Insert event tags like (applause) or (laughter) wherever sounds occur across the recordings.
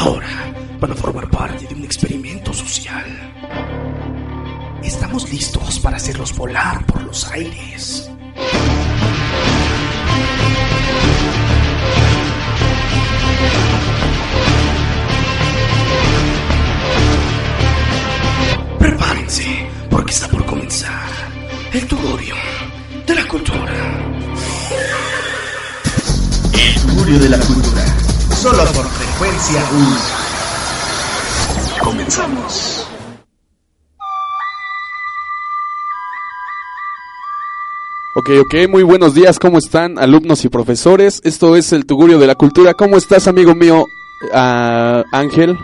Ahora van a formar parte de un experimento social. Estamos listos para hacerlos volar por los aires. Prepárense, porque está por comenzar el tugurio de la cultura. El tugurio de la cultura. Solo por frecuencia 1. Comenzamos. Ok, ok, muy buenos días, ¿cómo están alumnos y profesores? Esto es el Tugurio de la Cultura. ¿Cómo estás, amigo mío, Ángel?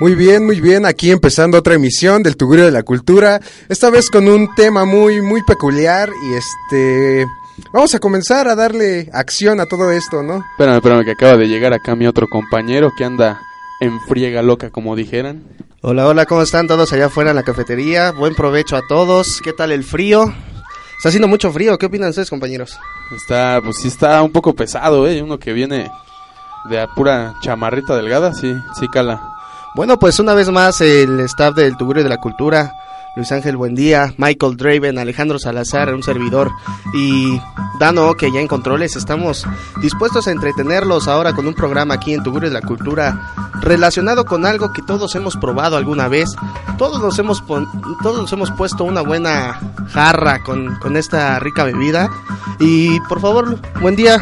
Muy bien, muy bien. Aquí empezando otra emisión del Tugurio de la Cultura. Esta vez con un tema muy, muy peculiar y este... Vamos a comenzar a darle acción a todo esto, ¿no? Espérame, espérame, que acaba de llegar acá mi otro compañero que anda en friega loca, como dijeran. Hola, hola, ¿cómo están todos allá afuera en la cafetería? Buen provecho a todos. ¿Qué tal el frío? Está haciendo mucho frío. ¿Qué opinan ustedes, compañeros? Está, pues sí está un poco pesado, ¿eh? Uno que viene de a pura chamarrita delgada, sí, sí cala. Bueno, pues una vez más el staff del Tugurio de la Cultura, Luis Ángel Buendía, Michael Draven, Alejandro Salazar, un servidor y Dano, que ya en controles, estamos dispuestos a entretenerlos ahora con un programa aquí en Tugurio de la Cultura relacionado con algo que todos hemos probado alguna vez. Todos nos hemos, todos nos hemos puesto una buena jarra con, con esta rica bebida. Y por favor, buen día.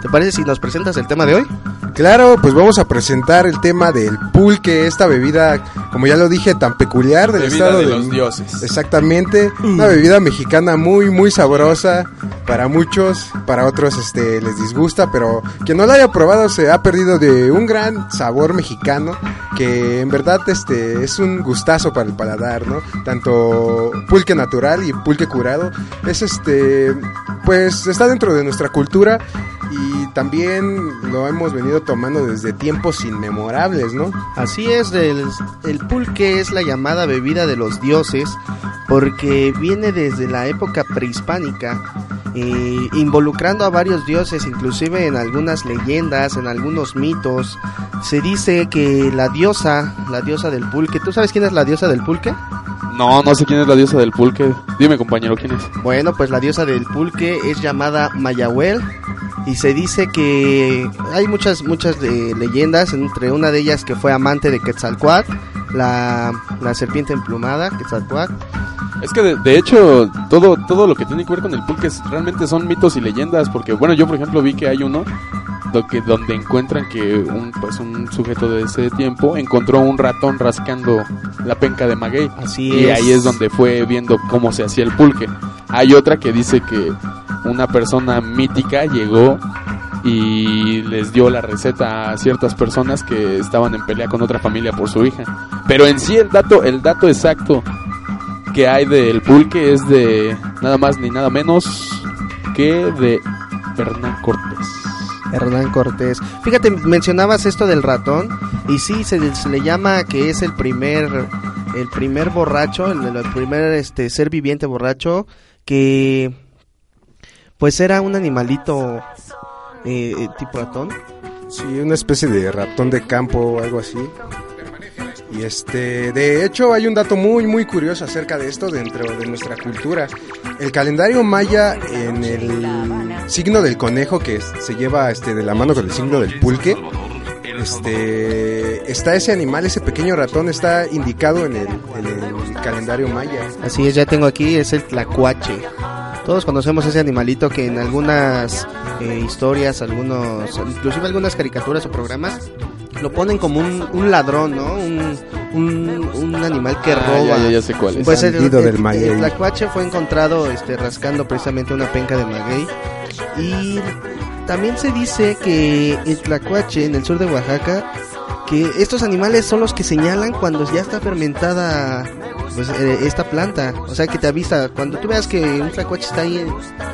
¿Te parece si nos presentas el tema de hoy? Claro, pues vamos a presentar el tema del pulque, esta bebida, como ya lo dije, tan peculiar del Bebida estado de de los dioses. Exactamente, una bebida mexicana muy muy sabrosa para muchos, para otros este les disgusta, pero quien no la haya probado se ha perdido de un gran sabor mexicano que en verdad este es un gustazo para el paladar, ¿no? Tanto pulque natural y pulque curado es este pues está dentro de nuestra cultura y también lo hemos venido tomando desde tiempos inmemorables, ¿no? Así es, el, el pulque es la llamada bebida de los dioses porque viene desde la época prehispánica, eh, involucrando a varios dioses, inclusive en algunas leyendas, en algunos mitos. Se dice que la diosa, la diosa del pulque, ¿tú sabes quién es la diosa del pulque? No, no sé quién es la diosa del pulque. Dime, compañero, ¿quién es? Bueno, pues la diosa del pulque es llamada Mayahuel y se dice que hay muchas muchas eh, leyendas, entre una de ellas que fue amante de Quetzalcoatl, la, la serpiente emplumada, Quetzalcoatl. Es que de, de hecho todo todo lo que tiene que ver con el pulque es- realmente son mitos y leyendas porque bueno yo por ejemplo vi que hay uno que- donde encuentran que un pues un sujeto de ese tiempo encontró un ratón rascando la penca de maguey Así y es. ahí es donde fue viendo cómo se hacía el pulque. Hay otra que dice que una persona mítica llegó y les dio la receta a ciertas personas que estaban en pelea con otra familia por su hija. Pero en sí el dato el dato exacto que hay del pulque es de nada más ni nada menos que de Hernán Cortés. Hernán Cortés. Fíjate, mencionabas esto del ratón y sí se, se le llama que es el primer el primer borracho, el, el primer este ser viviente borracho que pues era un animalito eh, eh, tipo ratón. Sí, una especie de ratón de campo o algo así. Y este, de hecho, hay un dato muy, muy curioso acerca de esto dentro de nuestra cultura. El calendario maya en el signo del conejo que se lleva este de la mano con el signo del pulque. Este, está ese animal, ese pequeño ratón está indicado en el, en el calendario maya. Así es, ya tengo aquí, es el tlacuache. Todos conocemos ese animalito que en algunas eh, historias, algunos, inclusive algunas caricaturas o programas, lo ponen como un, un ladrón, ¿no? Un, un, un animal que Ah, roba. ya, ya, ya sé cuál es. Pues el, el- del maguey. el tlacuache fue encontrado este, rascando precisamente una penca de maguey. Y también se dice que el tlacuache en el sur de Oaxaca, que estos animales son los que señalan cuando ya está fermentada pues, eh, esta planta. O sea, que te avisa. Cuando tú veas que un tlacuache está ahí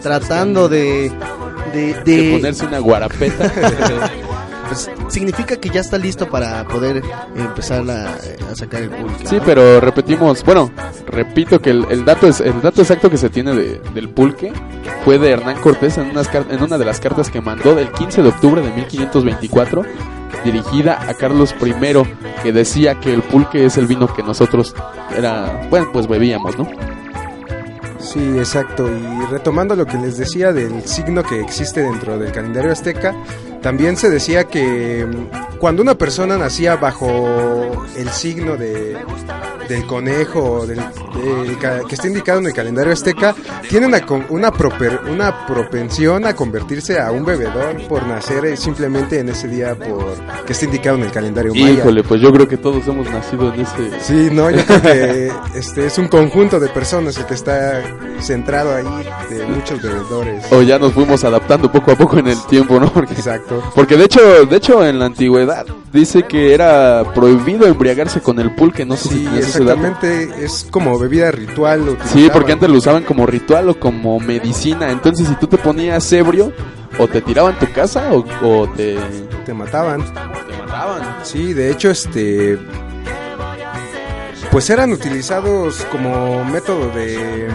tratando de... De, de de- ponerse una guarapeta. (laughs) pues significa que ya está listo para poder empezar a, a sacar el pulque. Sí, ¿no? pero repetimos, bueno, repito que el, el dato es el dato exacto que se tiene de- del pulque fue de Hernán Cortés en, unas en una de las cartas que mandó del 15 de octubre de 1524 dirigida a Carlos I que decía que el pulque es el vino que nosotros era, bueno, pues bebíamos, ¿no? Sí, exacto. Y retomando lo que les decía del signo que existe dentro del calendario azteca, también se decía que mm, cuando una persona nacía bajo el signo de, del conejo del, que está indicado en el calendario azteca, tiene una, una, proper- una propensión a convertirse a un bebedor por nacer eh, simplemente en ese día por que está indicado en el calendario maya. Híjole, pues yo creo que todos hemos nacido en ese Sí, no, yo creo que (laughs) este es un conjunto de personas el que está centrado ahí de muchos bebedores. o ya nos fuimos adaptando poco a poco en el tiempo, ¿no? Porque Exacto. Porque de hecho, de hecho en la antigüedad dice que era prohibido embriagarse con el pulque, no sé si Sí, dato. exactamente, es como bebida ritual. lo Sí, porque antes lo usaban como ritual o como medicina. Entonces, si tú te ponías ebrio, o te tiraban tu casa o, o te, te mataban. te mataban. Sí, de hecho, este pues eran utilizados como método de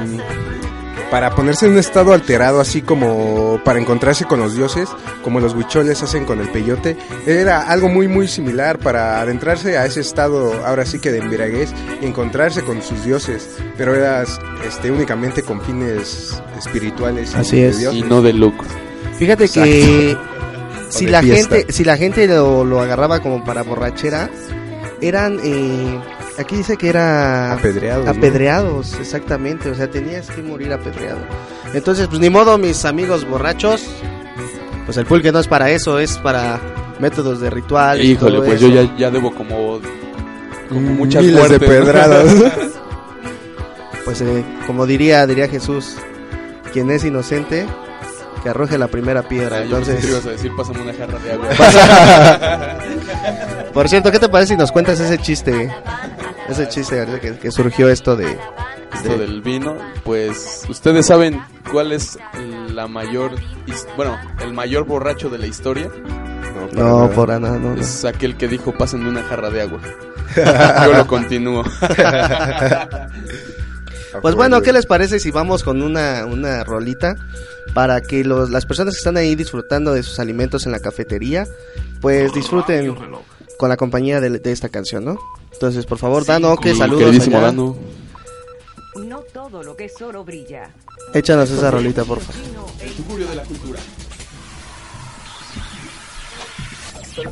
para ponerse en un estado alterado, así como para encontrarse con los dioses, como los huicholes hacen con el peyote. Era algo muy, muy similar para adentrarse a ese estado, ahora sí que de embriaguez, y encontrarse con sus dioses, pero era este, únicamente con fines espirituales. y Así de es. dioses. Y no de lucro. Fíjate que (laughs) si la fiesta. gente si la gente lo, lo agarraba como para borrachera, eran eh, aquí dice que era Apedreados, ¿no? apedreados, exactamente, o sea, tenías que morir apedreado. Entonces, pues ni modo, mis amigos borrachos, pues el pulque no es para eso, es para métodos de ritual. y Híjole, todo pues eso. yo ya, ya debo como, como muchas Miles de pedradas. (laughs) Pues eh, como diría diría Jesús, quien es inocente que arroje la primera piedra. Ah, Entonces, ibas a decir, pásame una jarra de agua. (laughs) Por cierto, ¿qué te parece si nos cuentas ese chiste? Ese chiste ahorita que, que surgió esto de... Esto del vino, pues ustedes saben cuál es la mayor, bueno, el mayor borracho de la historia. No, por nada, no, no. Es aquel que dijo, pásenme una jarra de agua. (laughs) Yo lo continúo. (laughs) Pues bueno, ¿qué les parece si vamos con una, una rolita? Para que los, las personas que están ahí disfrutando de sus alimentos en la cafetería, pues disfruten con la compañía de, de esta canción, ¿no? Entonces, por favor, Dano, que saludos queridísimo allá. Dano. No todo lo que es oro brilla. Échanos esa rolita, por favor. Tugurio de la cultura. En la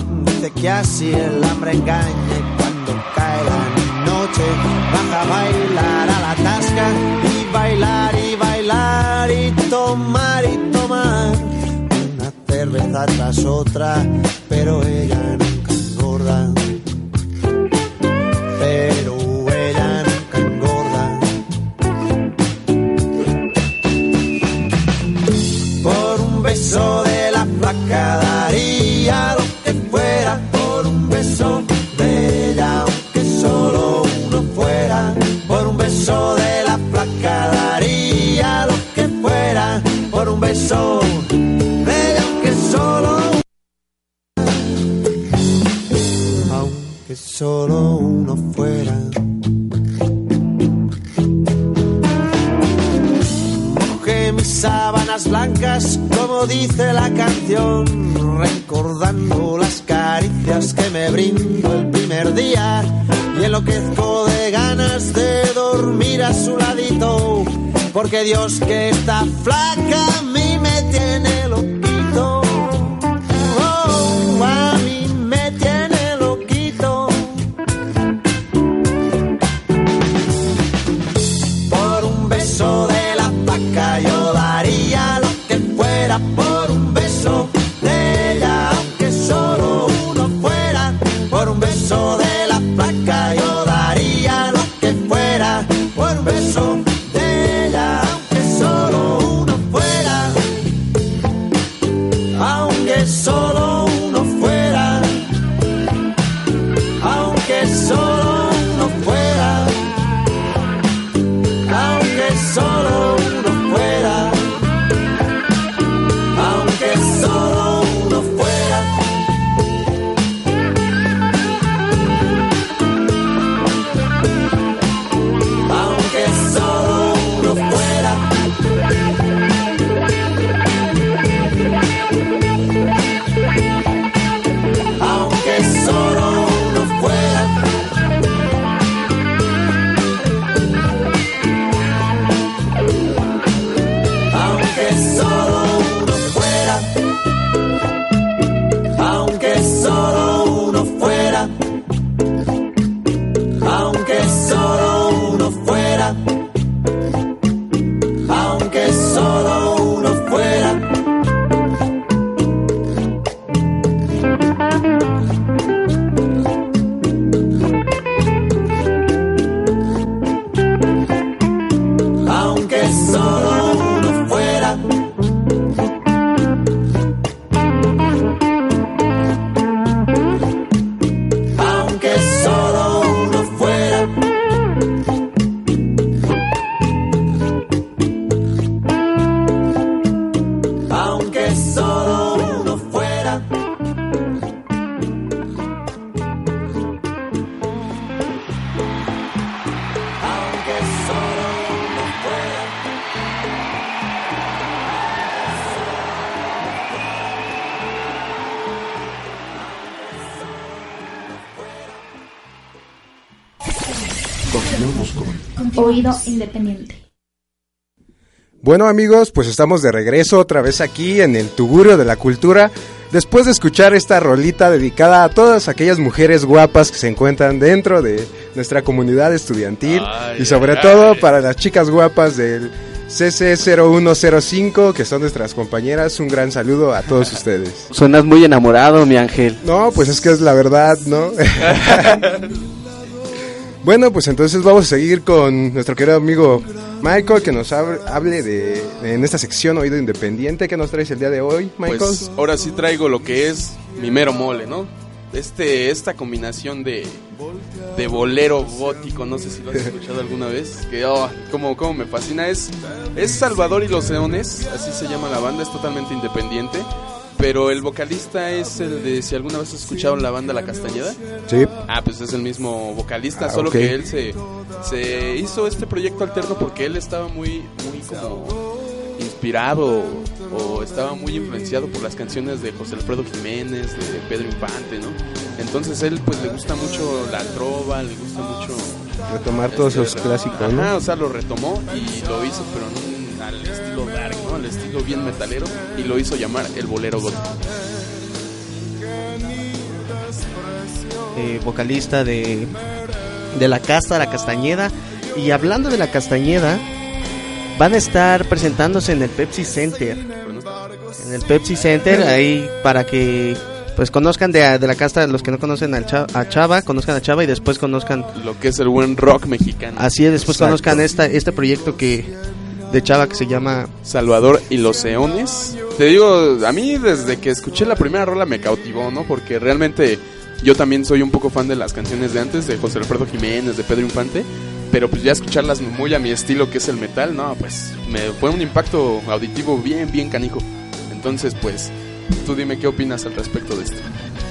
que así el hambre engaña y cuando cae la noche baja a bailar a la tasca y bailar y bailar y tomar y tomar. Una cerveza tras otra, pero ella Dios Oído independiente. Bueno amigos, pues estamos de regreso otra vez aquí en el Tugurio de la Cultura, después de escuchar esta rolita dedicada a todas aquellas mujeres guapas que se encuentran dentro de nuestra comunidad estudiantil Ay, y sobre ay, todo ay. para las chicas guapas del CC0105 que son nuestras compañeras, un gran saludo a todos (laughs) ustedes. Suenas muy enamorado, mi ángel. No, pues es que es la verdad, ¿no? (laughs) (laughs) bueno, pues entonces vamos a seguir con nuestro querido amigo Michael que nos hab- hable de, de- en esta sección Oído Independiente. ¿Qué nos traes el día de hoy, Michael? Pues ahora sí traigo lo que es mi mero mole, ¿no? Este, esta combinación de, de bolero gótico, no sé si lo has escuchado alguna vez, que oh, como, como me fascina, es, es Salvador y los Leones, así se llama la banda, es totalmente independiente, pero el vocalista es el de, si alguna vez has escuchado la banda La Castañeda, sí. Ah, pues es el mismo vocalista, Ah, solo que él se, se hizo este proyecto alterno porque él estaba muy, muy como inspirado o estaba muy influenciado por las canciones de José Alfredo Jiménez, de Pedro Infante, ¿no? Entonces él pues le gusta mucho la trova, le gusta mucho Retomar todos este, esos clásicos, ¿no? Ajá, o sea, lo retomó y lo hizo pero en un- al estilo dark. Al estilo bien metalero y lo hizo llamar el bolero gótico. eh, vocalista de, de La Casta, La Castañeda. Y hablando de La Castañeda, van a estar presentándose en el Pepsi Center. En el Pepsi Center, ahí para que pues conozcan de, de La Casta, los que no conocen al Cha- a Chava, conozcan a Chava y después conozcan, Lo que es el buen rock mexicano. así es, después Exacto. conozcan esta, este proyecto que de Chava que se llama Salvador y los Eones. Te digo, a mí desde que escuché la primera rola me cautivó, ¿no? Porque realmente yo también soy un poco fan de las canciones de antes, de José Alfredo Jiménez, de Pedro Infante. Pero pues ya escucharlas muy a mi estilo, que es el metal, no, pues me fue un impacto auditivo bien, bien canijo. Entonces, pues, tú dime qué opinas al respecto de esto.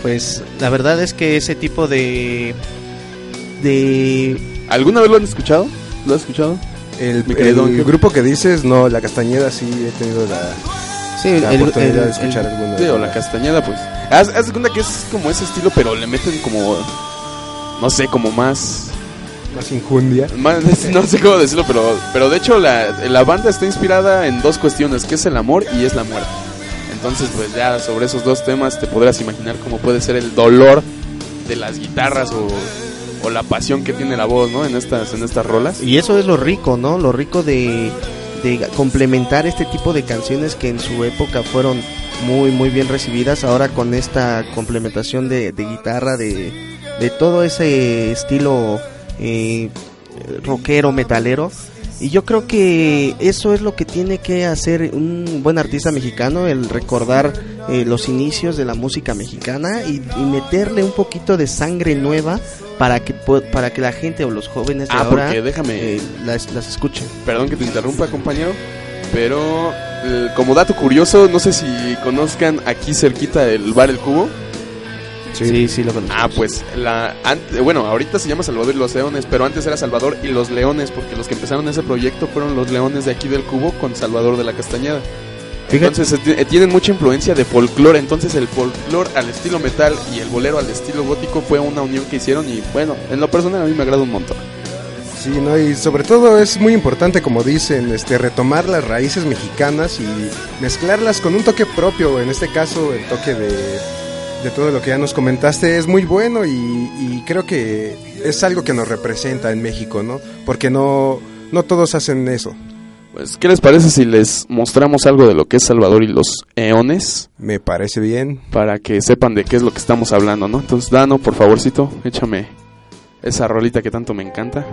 pues la verdad es que ese tipo de de ¿Alguna vez lo han escuchado? ¿Lo has escuchado? El, el grupo que dices, no, La Castañeda sí he tenido la, sí, la el- oportunidad el- de escuchar alguna. Sí, o la castañeda, pues. Haz, haz de cuenta que es como ese estilo, pero le meten como no sé, como más Más injundia. Más- (laughs) no sé cómo decirlo, pero, pero de hecho la, la banda está inspirada en dos cuestiones, que es el amor y es la muerte. Entonces, pues ya sobre esos dos temas te podrás imaginar cómo puede ser el dolor de las guitarras o, o la pasión que tiene la voz, ¿no? En estas, en estas rolas. Y eso es lo rico, ¿no? Lo rico de, complementar este tipo de canciones que en su época fueron muy, muy bien recibidas. Ahora con esta complementación de, de guitarra, de, de todo ese estilo eh, rockero, metalero. Y yo creo que eso es lo que tiene que hacer un buen artista mexicano, el recordar eh, los inicios de la música mexicana y, y meterle un poquito de sangre nueva para que para que la gente o los jóvenes de Ah, ahora porque déjame- eh, las, las escuchen. Perdón que te interrumpa, compañero, pero eh, como dato curioso, no sé si conozcan aquí cerquita el bar El Cubo. Sí, sí, lo conozco. Ah, pues la ante- bueno, ahorita se llama Salvador y los Leones, pero antes era Salvador y los Leones, porque los que empezaron ese proyecto fueron los Leones de aquí del Cubo con Salvador de la Castañeda. Fíjate. Entonces eh, eh, tienen mucha influencia de folclore, entonces el folclore al estilo metal y el bolero al estilo gótico fue una unión que hicieron y bueno, en lo personal a mí me agrada un montón. Sí, ¿no? Y sobre todo es muy importante, como dicen, este, retomar las raíces mexicanas y mezclarlas con un toque propio. En este caso, el toque de, de todo lo que ya nos comentaste es muy bueno y, y creo que es algo que nos representa en México, ¿no? Porque no, no todos hacen eso. Pues, ¿qué les parece si les mostramos algo de lo que es Salvador y los Eones? Me parece bien. Para que sepan de qué es lo que estamos hablando, ¿no? Entonces, Dano, por favorcito, échame esa rolita que tanto me encanta.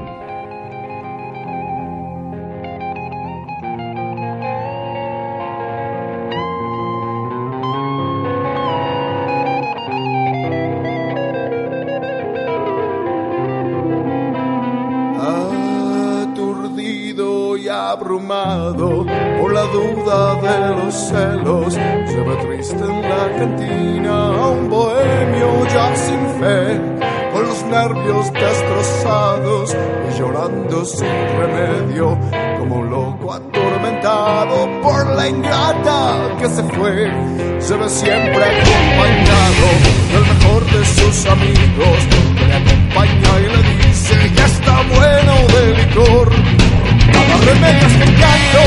Llorando sin remedio, como un loco atormentado por la ingrata que se fue. Se ve siempre acompañado del mejor de sus amigos, que le acompaña y le dice, ya está bueno de licor. Nada remedias con canto,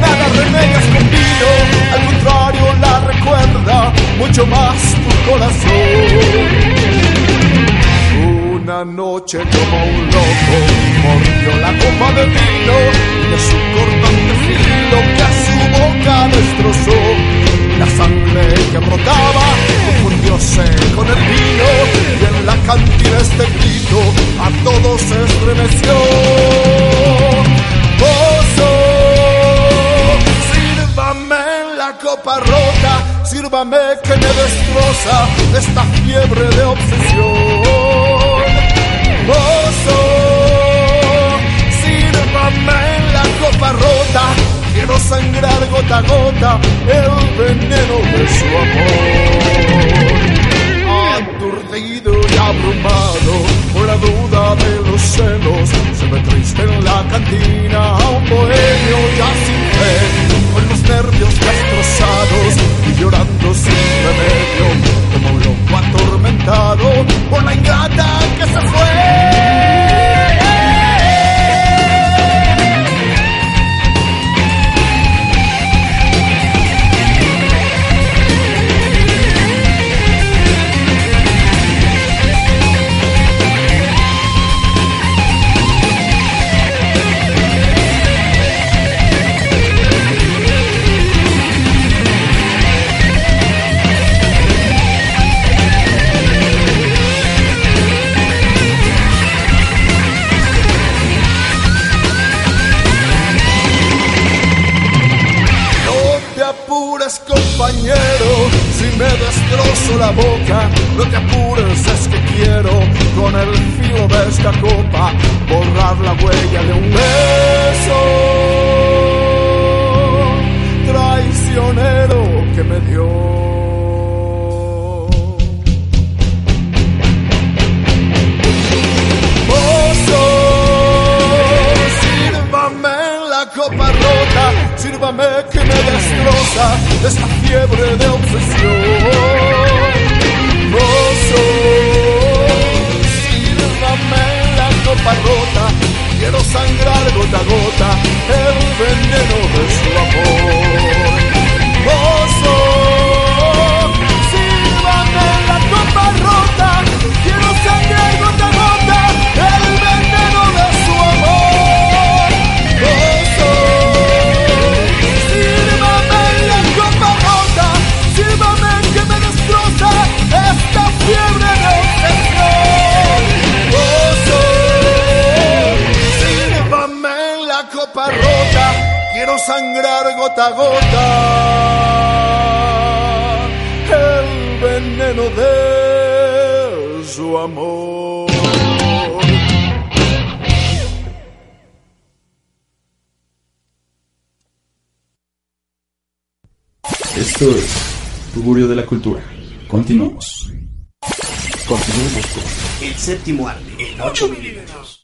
nada remedias con vino, al contrario la recuerda mucho más tu corazón. Una noche como un loco mordió la copa de vino de su cortante filo que a su boca destrozó. La sangre que brotaba confundióse con el vino y en la cantina este grito a todos estremeció. Oso, sírvame la copa rota, sírvame que me destroza esta fiebre de obsesión. Rota, quiero sangrar gota a gota el veneno de su amor aturdido y abrumado por la duda de los celos. Se ve triste en la cantina sangrar gota a gota el veneno de su amor. Esto es Tugurio de la Cultura. Continuamos. Continuamos con El séptimo arte en 8 milímetros.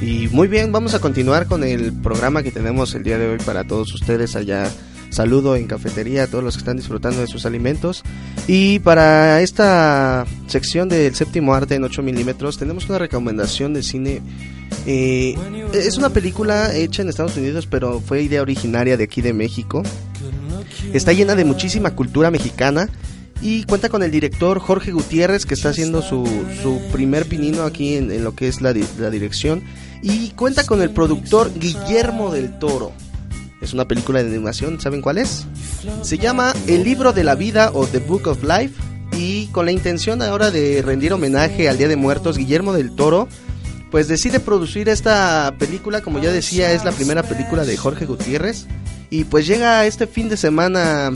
Y muy bien, vamos a continuar con el programa que tenemos el día de hoy para todos ustedes allá. Saludo en cafetería a todos los que están disfrutando de sus alimentos. Y para esta sección del séptimo arte en 8 milímetros tenemos una recomendación de cine. Eh, es una película hecha en Estados Unidos, pero fue idea originaria de aquí de México. Está llena de muchísima cultura mexicana y cuenta con el director Jorge Gutiérrez que está haciendo su, su primer pinino aquí en, en lo que es la, la dirección y cuenta con el productor Guillermo del Toro. Es una película de animación, ¿saben cuál es? Se llama El libro de la vida o The Book of Life y con la intención ahora de rendir homenaje al Día de Muertos, Guillermo del Toro pues decide producir esta película, como ya decía, es la primera película de Jorge Gutiérrez y pues llega este fin de semana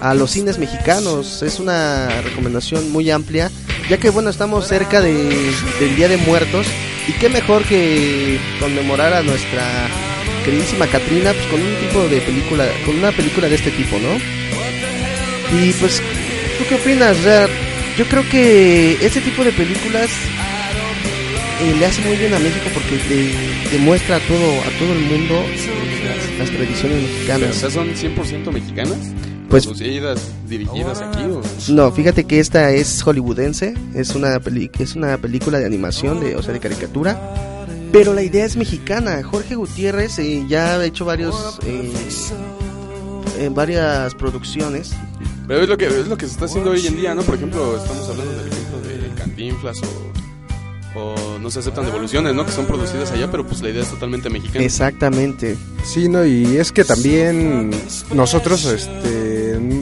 a los cines mexicanos. Es una recomendación muy amplia, ya que bueno, estamos cerca de, del Día de Muertos y qué mejor que conmemorar a nuestra queridísima Catrina pues con un tipo de película, con una película de este tipo, ¿no? Y pues, ¿tú qué opinas? O yo creo que este tipo de películas eh, le hace muy bien a México porque te- demuestra a todo a todo el mundo eh, las, las tradiciones Pero, o mexicanas. sea, ¿son 100% mexicanas? Pues- ¿Producidas, dirigidas aquí o...? No, fíjate que esta es hollywoodense, es una peli es una película de animación, de, o sea, de caricatura, pero la idea es mexicana. Jorge Gutiérrez eh, ya ha hecho varios eh, en varias producciones. Pero es lo que es lo que se está haciendo hoy en día, ¿no? Por ejemplo, estamos hablando del ejemplo de Cantinflas o, o no se aceptan devoluciones, ¿no? Que son producidas allá, pero pues la idea es totalmente mexicana. Exactamente. Sí, no, y es que también nosotros este,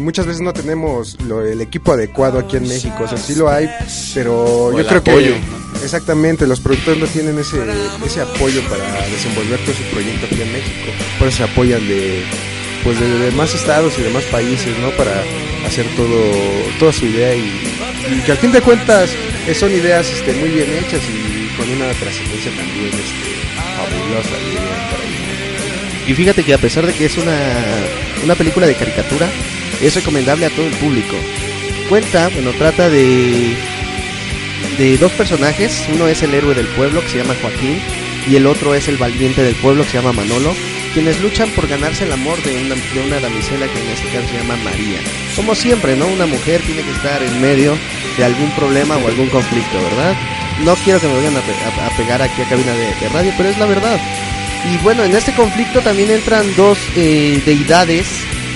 muchas veces no tenemos lo- el equipo adecuado aquí en México, o sea, sí lo hay, pero O yo el creo apoyo, que exactamente los productores no tienen ese, ese apoyo para desenvolver todo su proyecto aquí en México, por eso se apoyan de pues de demás estados y demás países, ¿no? Para hacer todo toda su idea y, y que al fin de cuentas eh, son ideas este, muy bien hechas y con una trascendencia también este, fabulosa, ahí. Y fíjate que a pesar de que es una, una película de caricatura, es recomendable a todo el público. Cuenta, bueno, trata de, de dos personajes. Uno es el héroe del pueblo que se llama Joaquín y el otro es el valiente del pueblo que se llama Manolo, quienes luchan por ganarse el amor de una, de una damisela que en este caso se llama María. Como siempre, ¿no? Una mujer tiene que estar en medio de algún problema o algún conflicto, ¿verdad? No quiero que me vayan a, a- pegar aquí a cabina de, de radio, pero es la verdad. Y bueno, en este conflicto también entran dos eh, deidades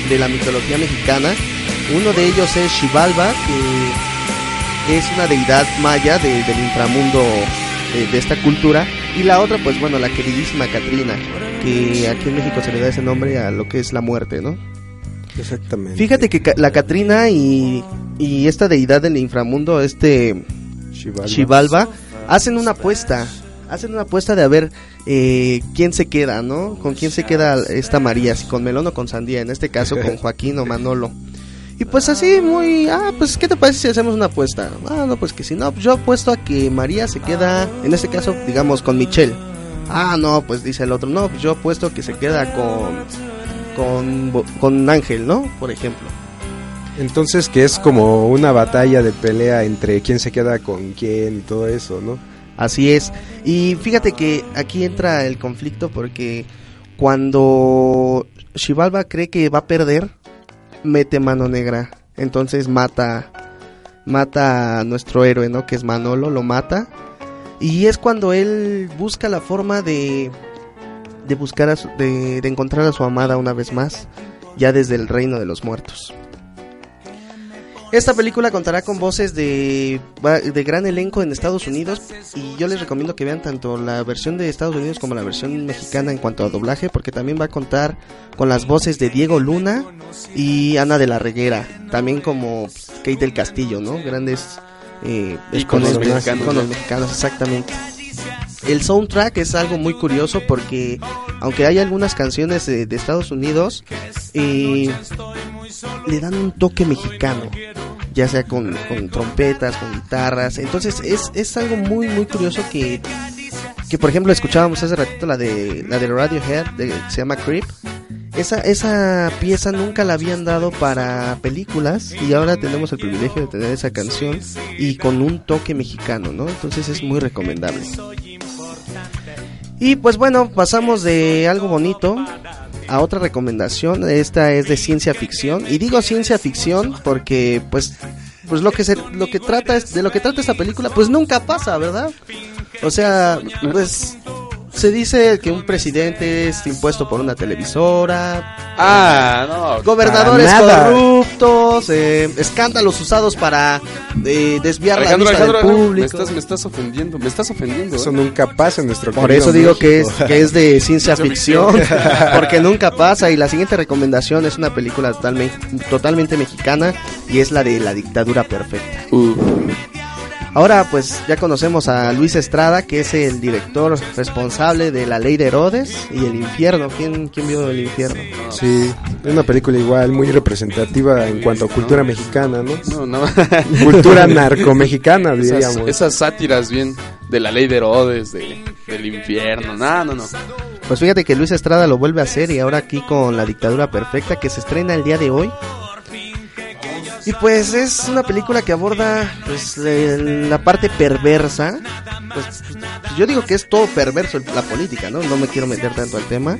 de la mitología mexicana. Uno de ellos es Xibalba, que es una deidad maya de- del inframundo de, de esta cultura. Y la otra, pues bueno, la queridísima Catrina, que aquí en México se le da ese nombre a lo que es la muerte, ¿no? Exactamente. Fíjate que la Catrina y, y esta deidad del inframundo, este. Xibalba, hacen una apuesta. Hacen una apuesta de a ver eh, quién se queda, ¿no? Con quién se queda esta María, si con Melón o con Sandía, en este caso con (laughs) Joaquín o Manolo. Y pues así, muy, ah, pues ¿qué te parece si hacemos una apuesta? Ah, no, pues que si no, yo apuesto a que María se queda, en este caso, digamos, con Michelle. Ah, no, pues dice el otro, no, pues yo apuesto que se queda con, con, con Ángel, ¿no? Por ejemplo. Entonces que es como una batalla de pelea entre quién se queda con quién y todo eso, ¿no? Así es. Y fíjate que aquí entra el conflicto porque cuando Xibalba cree que va a perder, mete mano negra. Entonces mata mata a nuestro héroe, ¿no? Que es Manolo, lo mata. Y es cuando él busca la forma de, de buscar, a su- de, de encontrar a su amada una vez más, ya desde el reino de los muertos. Esta película contará con voces de, de gran elenco en Estados Unidos y yo les recomiendo que vean tanto la versión de Estados Unidos como la versión mexicana en cuanto a doblaje porque también va a contar con las voces de Diego Luna y Ana de la Reguera, también como Kate del Castillo, ¿no? Grandes eh, exponentes, mexicanos, mexicanos, exactamente. El soundtrack es algo muy curioso porque aunque hay algunas canciones de, Estados Unidos, eh, le dan un toque mexicano, ya sea con, con trompetas, con guitarras. Entonces es, es algo muy muy curioso que, que por ejemplo escuchábamos hace ratito la de la de Radiohead, de, que se llama Creep. Esa, esa pieza nunca la habían dado para películas y ahora tenemos el privilegio de tener esa canción y con un toque mexicano, ¿no? Entonces es muy recomendable. Y pues bueno, pasamos de algo bonito a otra recomendación. Esta es de ciencia ficción y digo ciencia ficción porque pues pues lo que se lo que trata es de lo que trata esta película pues nunca pasa, ¿verdad? O sea, pues se dice que un presidente es impuesto por una televisora, Ah, no. gobernadores para nada. corruptos, eh, escándalos usados para eh, desviar Alejandro, la vista Alejandro, del público. me estás, me estás ofendiendo, me estás ofendiendo. Eso ¿eh? nunca pasa en nuestro Por eso digo que es, que es de ciencia ficción, (laughs) porque nunca pasa. Y la siguiente recomendación es una película totalmente, totalmente mexicana y es la de La Dictadura Perfecta. Uh, Ahora pues ya conocemos a Luis Estrada, que es el director responsable de La Ley de Herodes y El Infierno. ¿Quién, quién vio El Infierno? Sí, es una película igual muy representativa en cuanto a cultura mexicana, ¿no? no, no. (laughs) Cultura narcomexicana, esas, diríamos. esas sátiras bien de la ley de Herodes, de, del infierno. No, no, no. Pues fíjate que Luis Estrada lo vuelve a hacer y ahora aquí con La Dictadura Perfecta que se estrena el día de hoy. Y pues es una película que aborda pues la parte perversa. Pues, yo digo que es todo perverso la política, ¿no? No me quiero meter tanto al tema.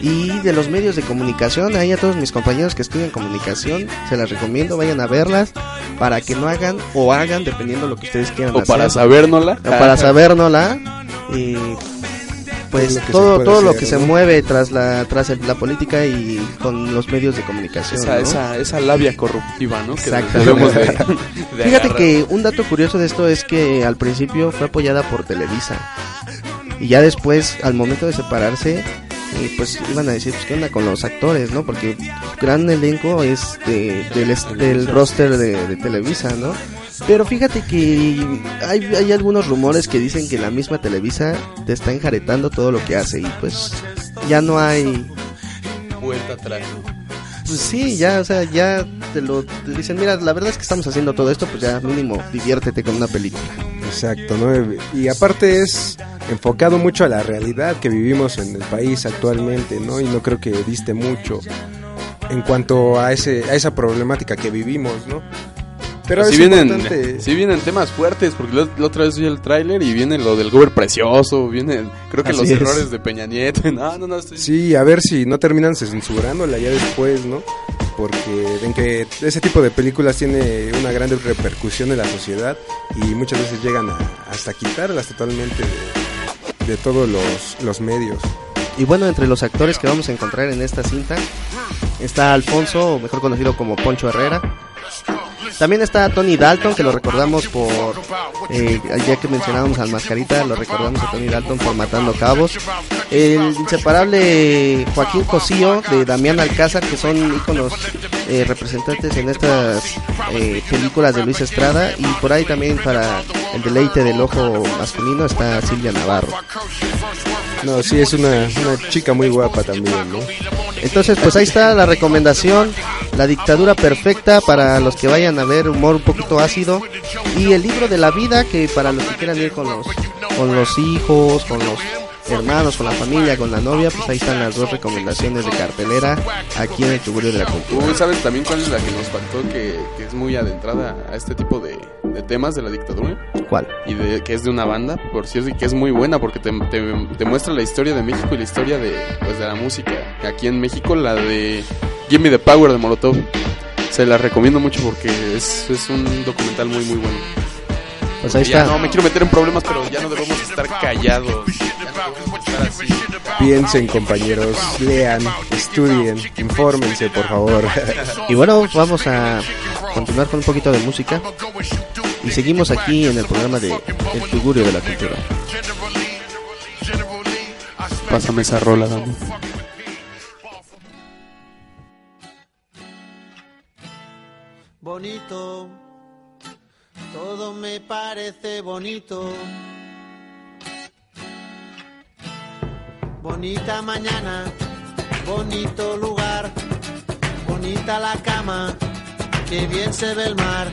Y de los medios de comunicación, ahí a todos mis compañeros que estudian comunicación, se las recomiendo, vayan a verlas para que no hagan o hagan dependiendo lo que ustedes quieran O hacer para sabérnosla. o para (laughs) sabérnosla y pues Todo lo que se todo lo hacer, que se mueve tras la tras el- la política y con los medios de comunicación Esa, ¿no? esa, esa labia corruptiva, ¿no? Exactamente. debemos de, (laughs) de fíjate agarrar. que un dato curioso de esto es que al principio fue apoyada por Televisa y ya después al momento de separarse eh, pues iban a decir pues qué onda con los actores no porque gran elenco es de- del, es- del roster de, de Televisa no pero fíjate que hay, hay algunos rumores que dicen que la misma Televisa te está enjaretando todo lo que hace y pues ya no hay Vuelta atrás. pues sí, ya, o sea, ya te lo te dicen, mira, la verdad es que estamos haciendo todo esto, pues ya mínimo diviértete con una película. Exacto, ¿no? Y aparte es enfocado mucho a la realidad que vivimos en el país actualmente, ¿no? Y no creo que diste mucho en cuanto a ese a esa problemática que vivimos, ¿no? Pero si es vienen, importante- sí vienen temas fuertes, porque la, la otra vez vi el tráiler y viene lo del gober precioso, viene, creo que Así los es. errores de Peña Nieto, (laughs) no, no, no, estoy- Sí, a ver si no terminan censurándola ya después, ¿no? Porque ven que ese tipo de películas tiene una gran repercusión en la sociedad y muchas veces llegan a, hasta quitarlas totalmente de, de todos los, los medios. Y bueno, entre los actores que vamos a encontrar en esta cinta está Alfonso, mejor conocido como Poncho Herrera. También está Tony Dalton, que lo recordamos por, eh, ya que mencionábamos al Mascarita, lo recordamos a Tony Dalton por Matando Cabos. El inseparable Joaquín Cosío de Damián Alcázar, que son íconos eh, representantes en estas eh, películas de Luis Estrada. Y por ahí también para el deleite del ojo masculino está Silvia Navarro. No, sí, es una, chica muy guapa también, ¿no? Entonces, pues ahí está la recomendación, la dictadura perfecta para los que vayan a ver humor un poquito ácido y el libro de la vida que para los que quieran ir con los con los hijos, con los hermanos, con la familia, con la novia, pues ahí están las dos recomendaciones de cartelera aquí en el Tugurio de la Cultura. ¿sabes también cuál es la que nos faltó que, que es muy adentrada a este tipo de, de temas de la dictadura? ¿Cuál? Y de, que es de una banda, por cierto, y que es muy buena porque te, te- te muestra la historia de México y la historia de, pues, de la música. Aquí en México, la de Give Me the Power de Molotov. Se la recomiendo mucho porque es, es un documental muy, muy bueno. Pues ahí Ya está. no me quiero meter en problemas, pero ya no debemos estar callados. Ya no debemos estar así. Piensen, compañeros, lean, estudien, infórmense, por favor. Y bueno, vamos a continuar con un poquito de música. Y seguimos aquí en el programa de El Tugurio de la Cultura. Pásame esa rola, Dani. bonito, todo me parece bonito. Bonita mañana, bonito lugar, bonita la cama, que bien se ve el mar.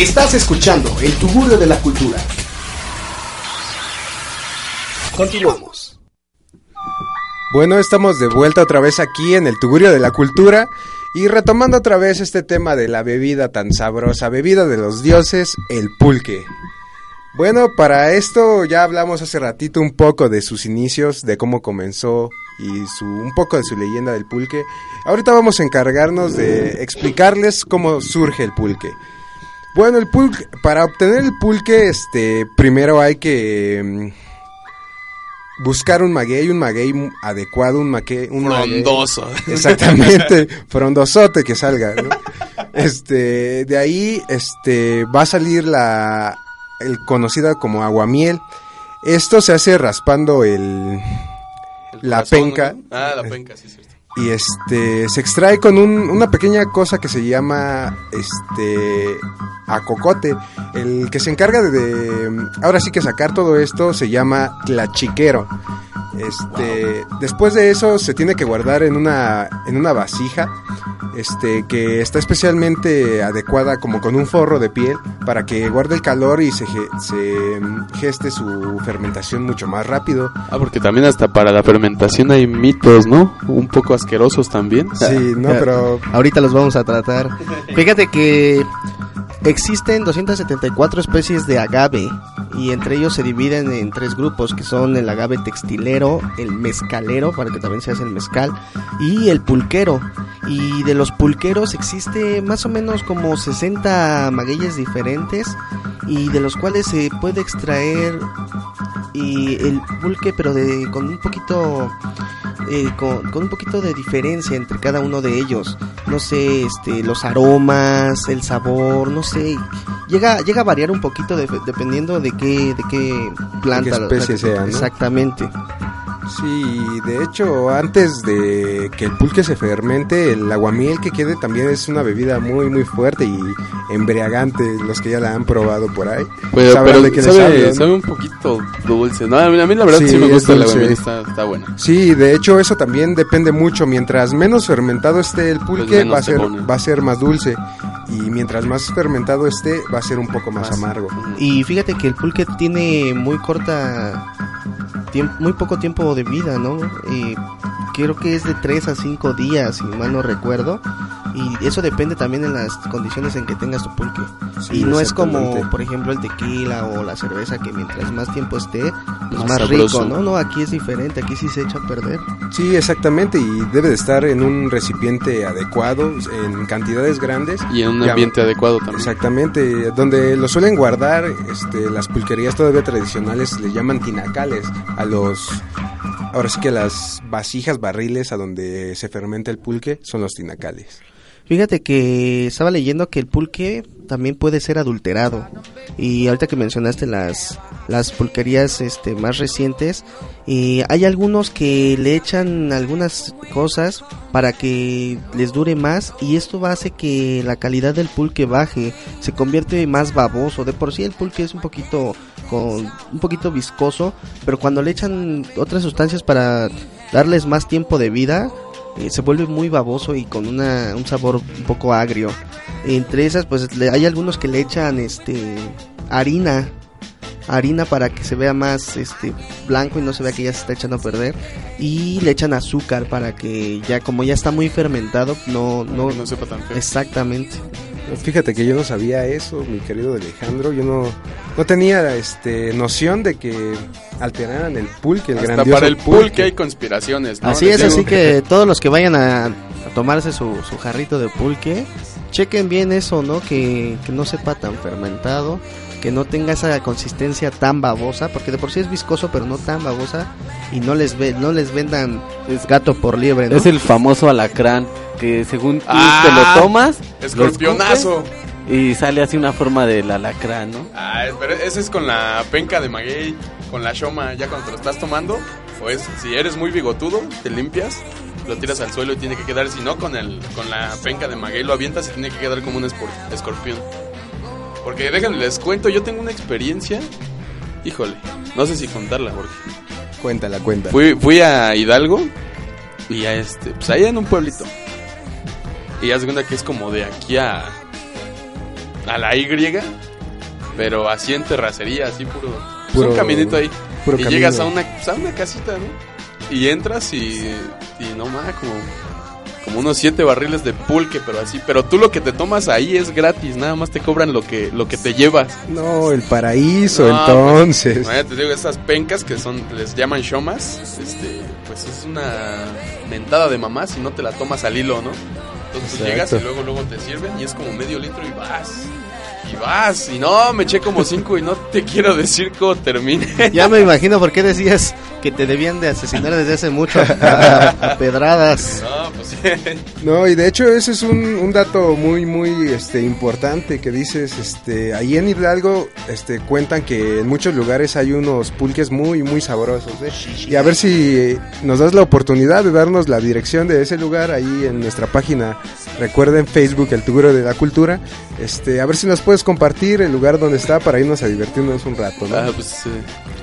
Estás escuchando el Tugurio de la Cultura. Continuamos. Bueno, estamos de vuelta otra vez aquí en el Tugurio de la Cultura y retomando otra vez este tema de la bebida tan sabrosa, bebida de los dioses, el pulque. Bueno, para esto ya hablamos hace ratito un poco de sus inicios, de cómo comenzó y su, un poco de su leyenda del pulque. Ahorita vamos a encargarnos de explicarles cómo surge el pulque. Bueno, el pulque, para obtener el pulque, este, primero hay que mm, buscar un maguey, un maguey adecuado, un maguey, un maguey- Frondoso. (laughs) Exactamente, frondosote que salga, ¿no? Este, de ahí, este, va a salir la, el conocida como aguamiel. Esto se hace raspando el, la corazón, penca. ¿no? Ah, la penca, sí, cierto. Y este se extrae con un- una pequeña cosa que se llama este acocote. El que se encarga de, de- ahora sí que sacar todo esto se llama tlachiquero. Este, después de eso se tiene que guardar en una en una vasija este que está especialmente adecuada como con un forro de piel para que guarde el calor y se, se geste su fermentación mucho más rápido. Ah, porque también hasta para la fermentación hay mitos, ¿no? Un poco asquerosos también. (laughs) Sí, no, pero Ahorita los vamos a tratar. Fíjate que existen 274 especies de agave y entre ellos se dividen en tres grupos que son el agave textilero, el mezcalero, para que también se hace el mezcal, y el pulquero. Y de los pulqueros existe más o menos como 60 magueyes diferentes y de los cuales se puede extraer y el pulque pero de con un poquito eh, con, con un poquito de diferencia entre cada uno de ellos. No sé este los aromas el sabor no sé. Llega llega a variar un poquito de- dependiendo de qué de qué planta qué especie sea, ¿no? exactamente Sí, de hecho, antes de que el pulque se fermente, el aguamiel que quede también es una bebida muy, muy fuerte y embriagante. Los que ya la han probado por ahí. Pero, sabrán pero de sabe, sabe un poquito dulce. No, a mí, a mí la verdad sí, Sí, me gusta dulce. bebida, está, está buena. Sí, de hecho eso también depende mucho. Mientras menos fermentado esté el pulque, Pues menos va a ser pone. va a ser más dulce y mientras más fermentado esté, va a ser un poco más, amargo. y fíjate que el pulque tiene muy corta tiemp- muy poco tiempo de vida no Eh, creo que es de 3 a 5 días si mal no recuerdo y eso depende también en las condiciones en que tengas tu pulque Sí, y no es como por ejemplo el tequila o la cerveza que mientras más tiempo esté pues Más rico no no aquí es diferente aquí sí se echa a perder Sí, exactamente y debe de estar en un recipiente adecuado, en cantidades grandes. Y en un Ya- ambiente adecuado también. Exactamente, donde lo suelen guardar, este, las pulquerías todavía tradicionales le llaman tinacales a los, ahora sí que las vasijas, barriles a donde se fermenta el pulque son los tinacales. Fíjate que estaba leyendo que el pulque también puede ser adulterado. Y ahorita que mencionaste las, las pulquerías este, más recientes, y hay algunos que le echan algunas cosas para que les dure más y esto hacer que la calidad del pulque baje, se convierte más baboso. De por sí el pulque es un poquito con un poquito viscoso, pero cuando le echan otras sustancias para darles más tiempo de vida, eh, se vuelve muy baboso y con una, un sabor un poco agrio. Entre esas, pues le- hay algunos que le echan este harina, harina para que se vea más este blanco y no se vea que ya se está echando a perder. Y le echan azúcar para que ya como ya está muy fermentado, no, no, no sepa tan feo. Exactamente. Fíjate que yo no sabía eso, mi querido Alejandro, yo no, no tenía este noción de que alteraran el pulque, el Hasta grandioso para el pulque hay conspiraciones. ¿no? Así es, así que (laughs) todos los que vayan a, a tomarse su, su jarrito de pulque, chequen bien eso, ¿no? Que, que no sepa tan fermentado, que no tenga esa consistencia tan babosa, porque de por sí es viscoso, pero no tan babosa, y no les ve, no les vendan gato por liebre, ¿no? Es el famoso alacrán que según tú Ah, te lo tomas, lo escorpionazo. y sale así una forma del alacrán, ¿no? Ah, pero ese es con la penca de maguey, con la shoma, ya cuando te lo estás tomando, pues si eres muy bigotudo, te limpias, lo tiras al suelo y tiene que quedar, si no, con el con la penca de maguey lo avientas y tiene que quedar como un escorpión. Porque déjenme les cuento, yo tengo una experiencia, híjole, no sé si contarla, Jorge. Cuéntala, cuéntala. Fui, fui a Hidalgo y a este, pues allá en un pueblito. Y haz cuenta que es como de aquí a, a la Y, pero así en terracería, así puro. pues, Puro- un caminito ahí. y camino. llegas a una, pues, a una casita, ¿no? Y entras y, y no más, como, como unos siete barriles de pulque, pero así. Pero tú lo que te tomas ahí es gratis, nada más te cobran lo que, lo que te llevas. No, el paraíso, No, entonces. pues, te digo, estas pencas que son, les llaman shomas, este, pues es una mentada de mamá si no te la tomas al hilo, ¿no? Entonces tú llegas y luego luego te sirven y es como medio litro y vas. Y vas, y no, me eché como cinco y no te (laughs) quiero decir cómo termine. Ya me imagino por qué decías que te debían de asesinar desde hace mucho a, (laughs) a pedradas. No, pues sí. No, y de hecho ese es un, un dato muy, muy este, importante que dices, este, ahí en Hidalgo este, cuentan que en muchos lugares hay unos pulques muy, muy sabrosos. ¿eh? Y a ver si nos das la oportunidad de darnos la dirección de ese lugar ahí en nuestra página. Recuerden Facebook, el Tuguro de la Cultura. Este, a ver si nos puedes compartir el lugar donde está para irnos a divertirnos un rato. ¿no? Ah, pues, eh,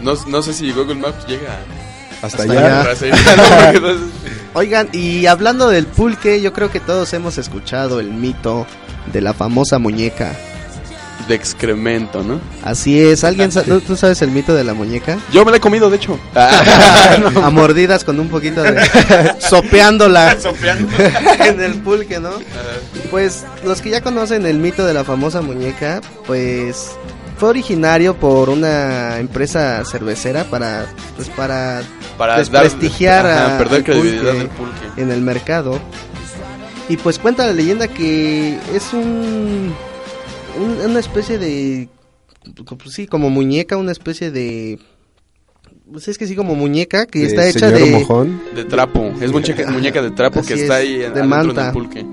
no, no sé si Google Maps llega Hasta, hasta allá. (laughs) (laughs) Oigan, y hablando del pulque, yo creo que todos hemos escuchado el mito de la famosa muñeca. De excremento, ¿no? Así es, ¿alguien sa- ¿tú, tú sabes el mito de la muñeca? Yo me la he comido, de hecho. Ah, (laughs) no. A mordidas con un poquito de... sopeándola Sopeando. en el pulque, ¿no? Pues los que ya conocen el mito de la famosa muñeca, pues fue originario por una empresa cervecera para pues para Para desprestigiar dar- ajá, a- perder credibilidad pulque del pulque. en el mercado. Y pues cuenta la leyenda que es un, un- una especie de pues sí, como muñeca, una especie de pues es que sí como muñeca que De está hecha señor de mojón. De trapo. Es muñeca, (laughs) muñeca de trapo Así que está es, ahí de adentro manta. del pulque.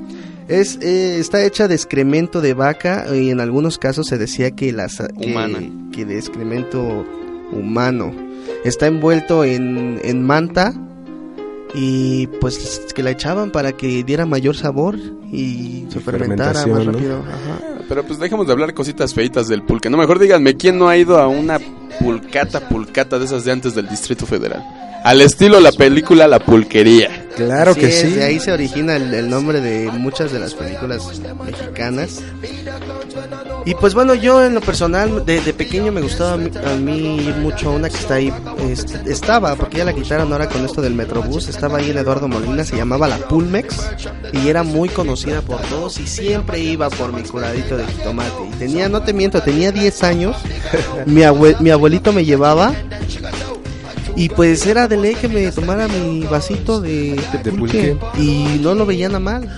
Es, eh, está hecha de excremento de vaca y en algunos casos se decía que, las, que, Humana. que de excremento humano. Está envuelto en, en manta y pues que la echaban para que diera mayor sabor y se fermentara más rápido. Ajá. Pero pues dejemos de hablar cositas feitas del pulque. No, mejor díganme, ¿quién no ha ido a una pulcata, pulcata de esas de antes del Distrito Federal? Al estilo la película La Pulquería. Claro Así que es, sí. De ahí se origina el, el nombre de muchas de las películas mexicanas. Y pues bueno, yo en lo personal, de, de pequeño me gustaba a mí, a mí ir mucho a una que está ahí, estaba, porque ya la quitaron ahora con esto del Metrobús, estaba ahí en Eduardo Molina, se llamaba la Pulmex, y era muy conocida por todos, y siempre iba por mi curadito de jitomate. Y tenía, no te miento, tenía 10 años, mi, abue- mi abuelito me llevaba, y pues era de ley que me tomara mi vasito de, pulque, pulque. y no lo veía nada mal.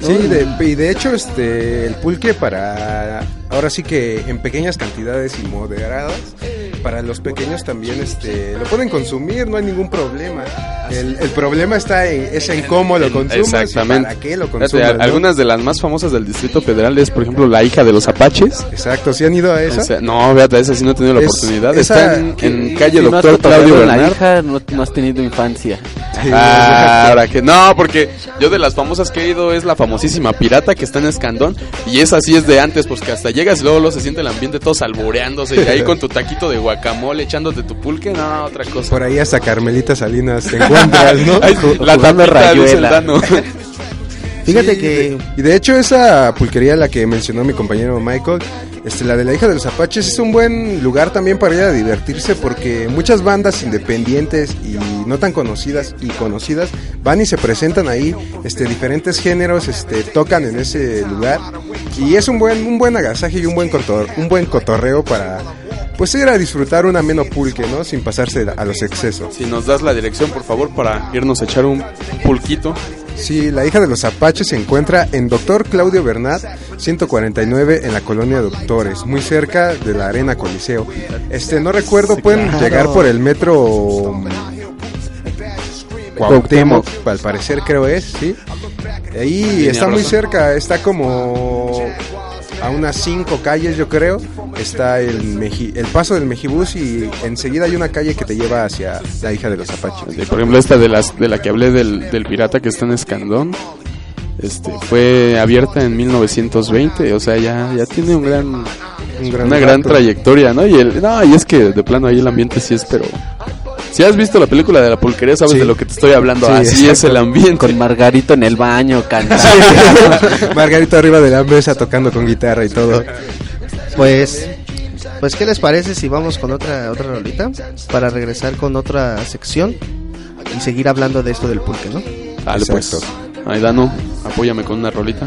¿no? Sí, de- y de hecho este el pulque para ahora sí que en pequeñas cantidades y moderadas para los pequeños también este lo pueden consumir, no hay ningún problema. El, el problema está en, es en cómo lo consumas Exactamente. y para qué lo Fíjate, consumas. ¿no? Algunas de las más famosas del Distrito Federal es, por ejemplo, La hija de los Apaches. Exacto, ¿sí han ido a esa? O sea, no, fíjate, esa sí no he tenido la Es- oportunidad. esa- Está en, en Si calle no has Doctor cotorreado Claudio en la hija, no, no has tenido infancia. Sí, Ah, ahora que no, porque yo de las famosas que he ido es la famosísima pirata que está en Escandón y esa sí es de antes, porque hasta llegas luego, luego se siente el ambiente todo alboreándose y ahí con tu taquito de guacamole echándote tu pulque, no, otra cosa. Por ahí hasta Carmelita Salinas te encuentras, ¿no? (laughs) Ay, la tapita, rayuela. (laughs) Fíjate Sí, que... de- y de hecho esa pulquería la que mencionó mi compañero Michael, este la de la hija de los Apaches es un buen lugar también para ir a divertirse porque muchas bandas independientes y no tan conocidas y conocidas van y se presentan ahí, este diferentes géneros este tocan en ese lugar y es un buen un buen agasaje y un buen cotor- un buen cotorreo para pues ir a disfrutar un ameno pulque, ¿no? Sin pasarse a los excesos. Si nos das la dirección, por favor, para irnos a echar un pulquito. Sí, la hija de los Apaches se encuentra en Doctor Claudio Bernat, 149 en la colonia Doctores, muy cerca de la Arena Coliseo. Este, no recuerdo, pueden claro. llegar por el metro Cuauhtémoc, al parecer creo es, sí. Ahí está muy cerca, está como a unas cinco calles yo creo. Está el, Meji- el paso del Mejibus y enseguida hay una calle que te lleva hacia la hija de los Apaches. Por ejemplo, esta de las de la que hablé del, del pirata que está en Escandón. Este, fue abierta en 1920, o sea, ya, ya tiene un gran, Un gran una gran trayectoria, ¿no? Y el, no, y es que de plano ahí el ambiente sí es, pero si has visto la película de la pulquería sabes Sí. de lo que te estoy hablando, Sí, así exacto. es el ambiente. Con Margarito en el baño, cantando. (laughs) Margarito arriba de la mesa tocando con guitarra y todo. Pues, pues ¿qué les parece si vamos con otra otra rolita para regresar con otra sección y seguir hablando de esto del pulque, ¿no? Dale, pues. Exacto. Ay, Dano, apóyame con una rolita.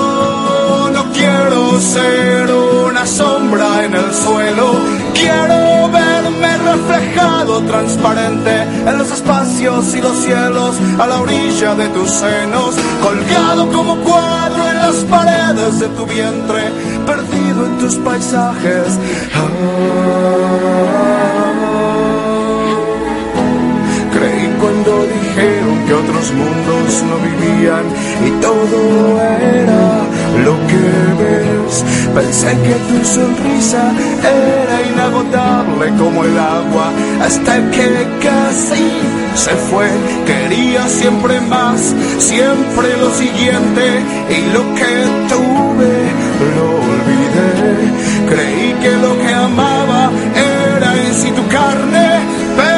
ser una sombra en el suelo. Quiero verme reflejado transparente en los espacios y los cielos a la orilla de tus senos, colgado como cuadro en las paredes de tu vientre, perdido en tus paisajes. Ah. Otros mundos no vivían y todo era lo que ves. Pensé que tu sonrisa era inagotable como el agua, hasta que casi se fue. Quería siempre más, siempre lo siguiente, y lo que tuve lo olvidé. Creí que lo que amaba era en sí tu carne, pero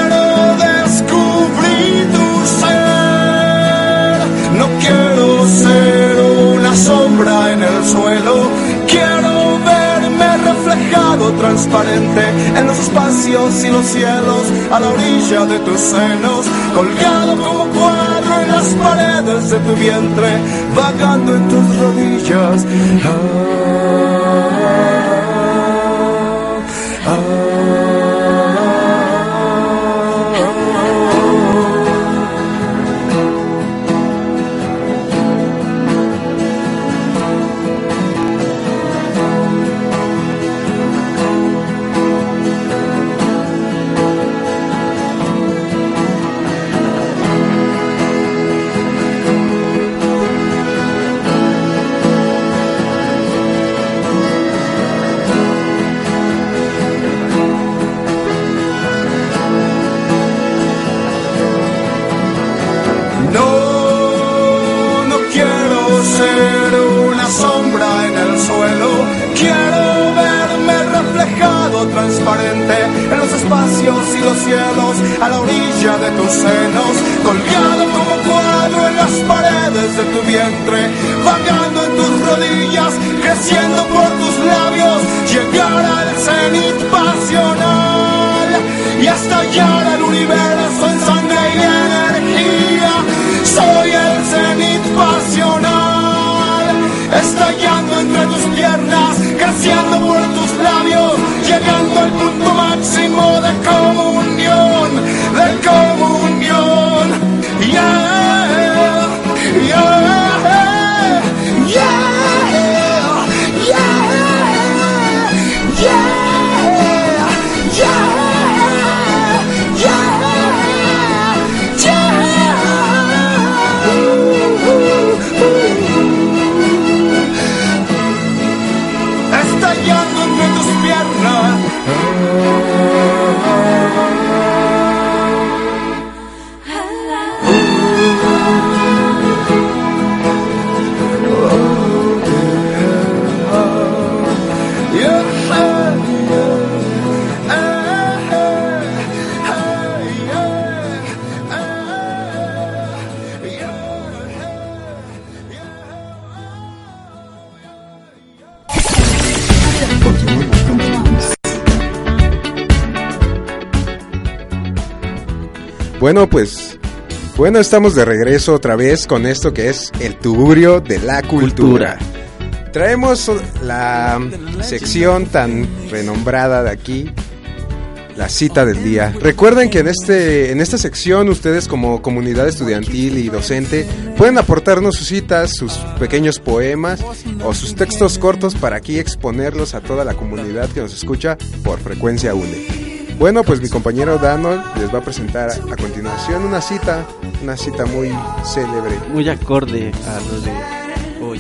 sombra en el suelo. Quiero verme reflejado transparente en los espacios y los cielos a la orilla de tus senos, colgado como cuadro en las paredes de tu vientre, vagando en tus rodillas. Ah, Bueno, pues bueno, estamos de regreso otra vez con esto que es el tugurio de la cultura. Traemos la sección tan renombrada de aquí, la cita del día. Recuerden que en este en esta sección ustedes como comunidad estudiantil y docente pueden aportarnos sus citas, sus pequeños poemas o sus textos cortos para aquí exponerlos a toda la comunidad que nos escucha por frecuencia UNE. Bueno, pues mi compañero Dano les va a presentar a continuación una cita, una cita muy célebre. Muy acorde a lo de hoy.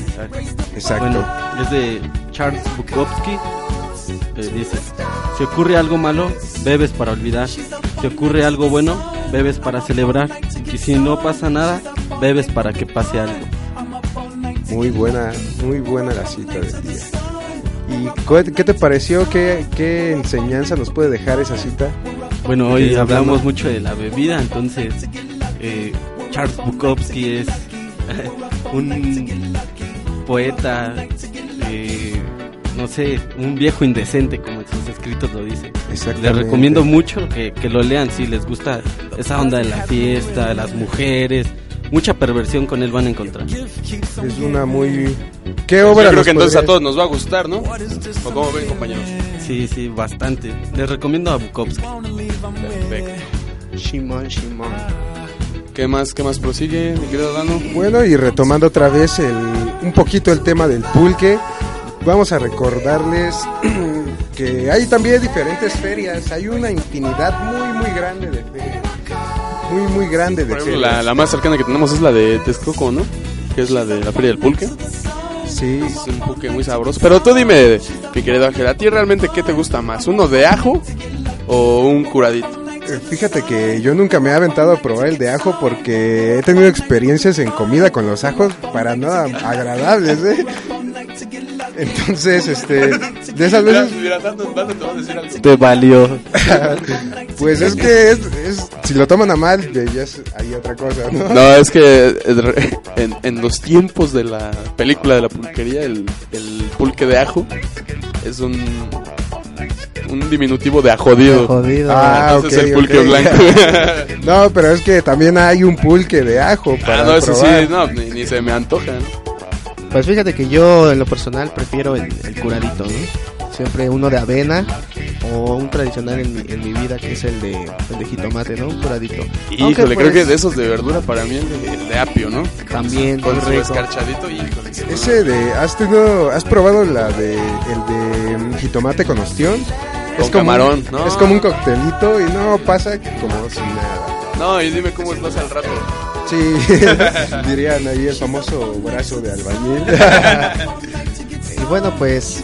Exacto. Bueno, es de Charles Bukowski. Eh, dice, si ocurre algo malo, bebes para olvidar. Si ocurre algo bueno, bebes para celebrar. Y si no pasa nada, bebes para que pase algo. Muy buena, muy buena la cita del día. ¿Y qué te pareció? ¿Qué, qué enseñanza nos puede dejar esa cita? Bueno, hoy hablamos mucho de la bebida, entonces eh, Charles Bukowski es (laughs) un poeta, eh, no sé, un viejo indecente, como en sus escritos lo dice. Les recomiendo mucho que, que lo lean si les gusta esa onda de la fiesta, de las mujeres. Mucha perversión con él van a encontrar. Es una muy... ¿Qué Yo obra creo nos que entonces a todos nos va a gustar, ¿no? ¿O cómo ven, compañeros? Sí, sí, bastante. Les recomiendo a Bukowski. Perfecto. Shimon, Shimon. ¿Qué más, qué más prosigue, mi querido Dano? Bueno, y retomando otra vez el, un poquito el tema del pulque, vamos a recordarles (clears throat) que hay también diferentes ferias, hay una infinidad muy, muy grande de ferias. Muy, muy grande de ejemplo, la, la más cercana que tenemos es la de Texcoco, ¿no? Que es la de la Feria del Pulque. Sí. Es un pulque muy sabroso. Pero tú dime, mi querido Ángel, ¿a ti realmente qué te gusta más? ¿Uno de ajo o un curadito? Eh, Fíjate que yo nunca me he aventado a probar el de ajo porque he tenido experiencias en comida con los ajos para nada agradables, ¿eh? Entonces, este, (laughs) de esas veces, te valió. (laughs) pues es que es, es- si lo toman a mal, ya es ahí otra cosa, ¿no? No, es que en, en los tiempos de la película de la pulquería, el, el pulque de ajo es un, un diminutivo de ajodido. Jodido. Ah, Entonces ok, el pulque blanco. (laughs) No, pero es que también hay un pulque de ajo para ah, no, eso sí, no, ni, ni se me antoja. ¿no? Pues fíjate que yo en lo personal prefiero el, el curadito, ¿no? Siempre uno de avena o un tradicional en, mi- en mi vida que es el de, el de jitomate, ¿no? Un curadito. Aunque, Híjole, creo pues, que de esos de verdura para mí el de, el de apio, ¿no? También, Con su escarchadito, híjole. sí, Ese de, ¿has tenido, has probado la de, el de jitomate con ostión? Con camarón, ¿no? Es como un coctelito y no pasa como sin nada. No, y dime cómo estás al rato. Sí, (laughs) dirían ahí el famoso brazo de albañil. (laughs) Y bueno, pues,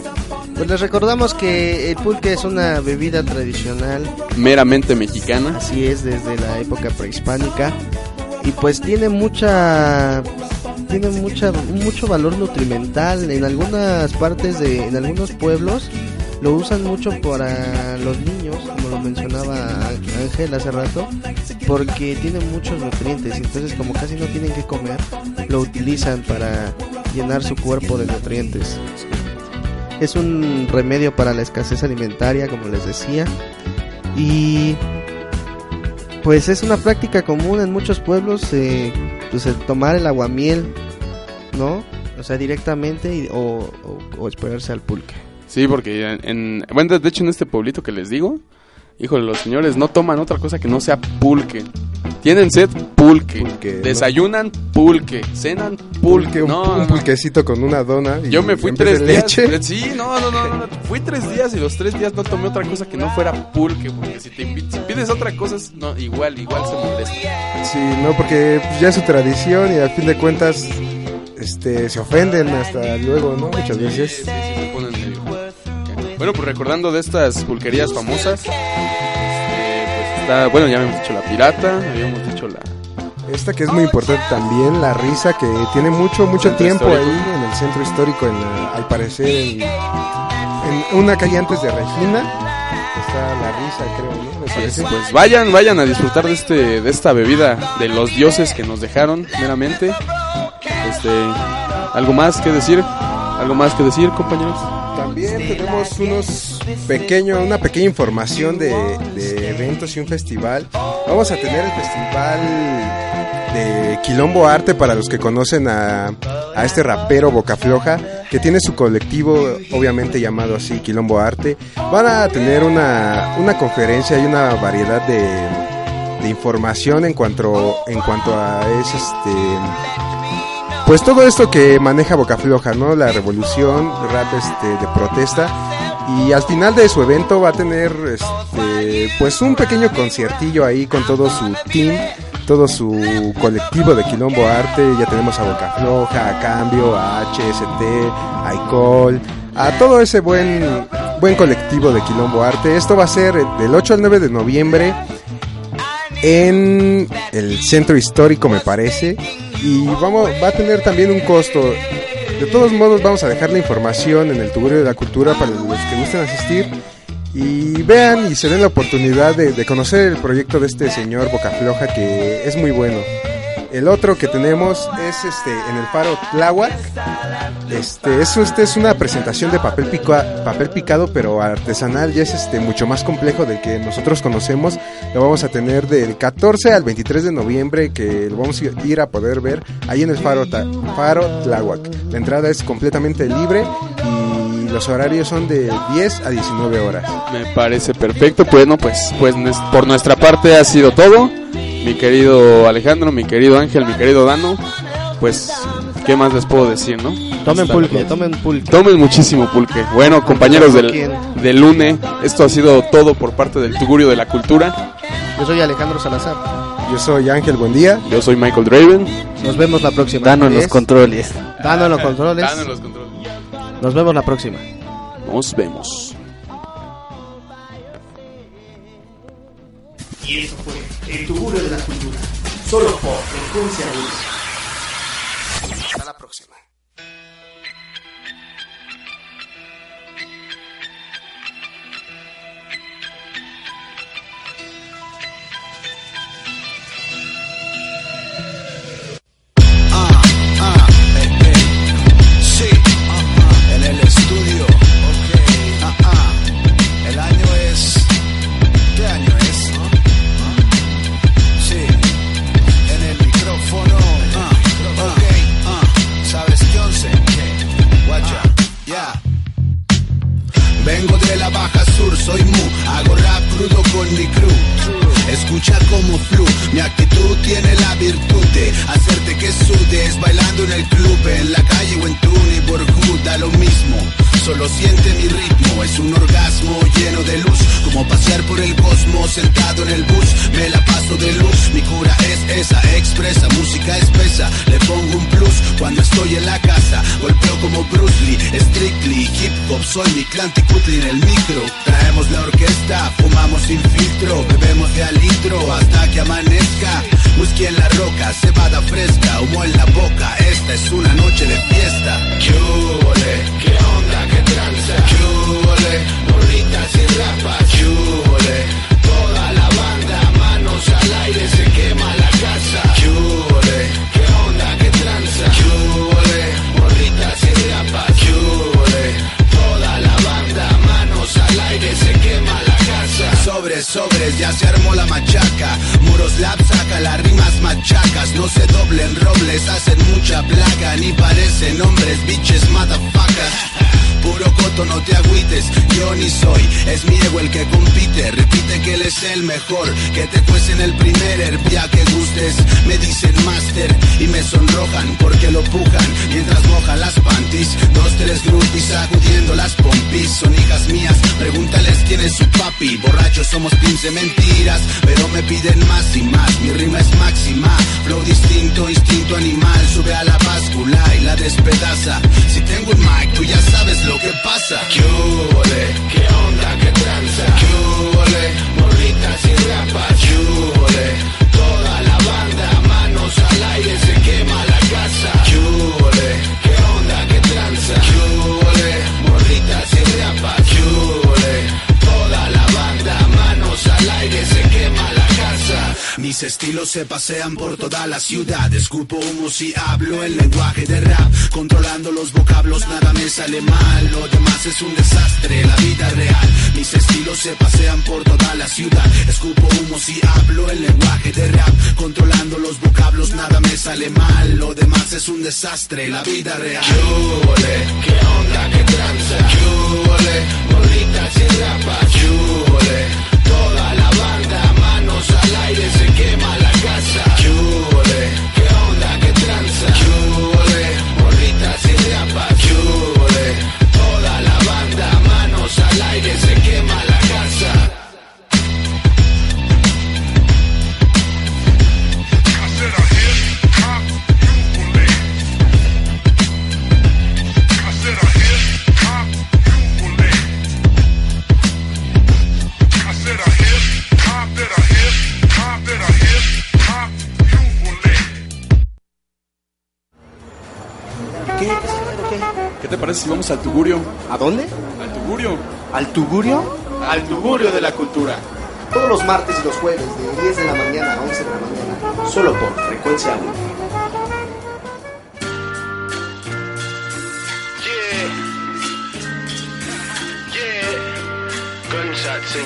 pues les recordamos que el pulque es una bebida tradicional, Meramente mexicana. así es desde la época prehispánica y pues tiene mucha tiene mucha mucho valor nutrimental en algunas partes de en algunos pueblos lo usan mucho para los niños, como lo mencionaba Ángel hace rato, porque tiene muchos nutrientes, entonces como casi no tienen que comer, lo utilizan para llenar su cuerpo de nutrientes. Es un remedio para la escasez alimentaria, como les decía, y pues es una práctica común en muchos pueblos, eh, pues el tomar el aguamiel, ¿no? O sea, directamente o, o- o esperarse al pulque. Sí, porque en, en- bueno, de hecho en este pueblito que les digo, híjole, los señores no toman otra cosa que no sea pulque. Tienen sed pulque, Pulque, ¿no? desayunan pulque, cenan pulque. Pulque, un, no, un no, no. pulquecito con una dona. y Yo me fui tres días. leche. sí, no, no, no. Fui tres días y los tres días no tomé otra cosa que no fuera pulque. Porque si te si pides otra cosa, no, igual, igual se molesta. Sí, no, porque pues, ya es su tradición y al fin de cuentas este, se ofenden hasta luego, ¿no? Muchas veces. sí, sí, se ponen medio- Bueno, pues recordando de estas pulquerías famosas, este, pues está, bueno, ya habíamos dicho la pirata, habíamos dicho la... Esta que es muy importante también, la risa, que tiene mucho, mucho tiempo histórico. ahí en el centro histórico, en la- al parecer en, en una calle antes de Regina. Está la risa, creo, ¿no? Me parece. Pues vayan, vayan a disfrutar de este, de esta bebida de los dioses que nos dejaron meramente. Este, algo más que decir, algo más que decir, compañeros. También tenemos unos pequeño, una pequeña información de, de eventos y un festival. Vamos a tener el festival de Quilombo Arte para los que conocen a, a este rapero Boca Floja, que tiene su colectivo, obviamente llamado así Quilombo Arte. Van a tener una, una conferencia y una variedad de, de información en cuanto, en cuanto a ese este pues todo esto que maneja Boca Floja, ¿no? La revolución, rap este, de protesta. Y al final de su evento va a tener este, pues un pequeño conciertillo ahí con todo su team, todo su colectivo de Quilombo Arte. Ya tenemos a Boca Floja, a Cambio, a HST, a Icol, a todo ese buen, buen colectivo de Quilombo Arte. Esto va a ser del 8 al 9 de noviembre en el centro histórico, me parece. Y vamos, va a tener también un costo. De todos modos vamos a dejar la información en el Tugurio de la Cultura para los que gusten asistir y vean y se den la oportunidad de, conocer el proyecto de este señor Bocafloja que es muy bueno. El otro que tenemos es este en el faro Tláhuac. Este es, este es una presentación de papel, pica- papel picado, pero artesanal. Ya es este mucho más complejo del que nosotros conocemos. Lo vamos a tener del 14 al 23 de noviembre, que lo vamos a ir a poder ver ahí en el faro, faro Tláhuac. La entrada es completamente libre y los horarios son de 10 a 19 horas. Me parece perfecto. Bueno, pues, pues nues- por nuestra parte ha sido todo. Mi querido Alejandro, mi querido Ángel, mi querido Dano. Pues, ¿qué más les puedo decir, no? Tomen Hasta pulque, tomen pulque. Tomen muchísimo pulque. Bueno, compañeros del, del lunes, esto ha sido todo por parte del Tugurio de la Cultura. Yo soy Alejandro Salazar. Yo soy Ángel Buendía. Yo soy Michael Draven. Nos vemos la próxima. Dano en los ¿Es? controles. Dano en los controles. Dano en los controles. Nos vemos la próxima. Nos vemos. Y eso fue el Tugurio de la Cultura. Solo por frecuencia animal, sube a la báscula y la despedaza, si tengo un mic tú ya sabes lo que pasa. ¿Qué? Estilos se pasean por toda la ciudad. Escupo humo si hablo el lenguaje de rap. Controlando los vocablos, nada me sale mal. Lo demás es un desastre, la vida real. Mis estilos se pasean por toda la ciudad. Escupo humo si hablo el lenguaje de rap. Controlando los vocablos, nada me sale mal. Lo demás es un desastre, la vida real. ¿Qué hubole? ¿Qué onda? ¿Qué tranza? ¿Qué hubole? Bolitas y rapas. ¿Qué hubole? Toda la manos al aire, se quema la casa. ¿Qué onda? ¿Qué tranza? ¿Qué hubole? Bolitas y rapas. ¿Qué? Toda la banda, manos al aire, se quema te parece si vamos al Tugurio? ¿A dónde? Al Tugurio. ¿Al Tugurio? Al Tugurio de la Cultura. Todos los martes y los jueves de 10 de la mañana a 11 de la mañana, solo por frecuencia 1. Gunshots in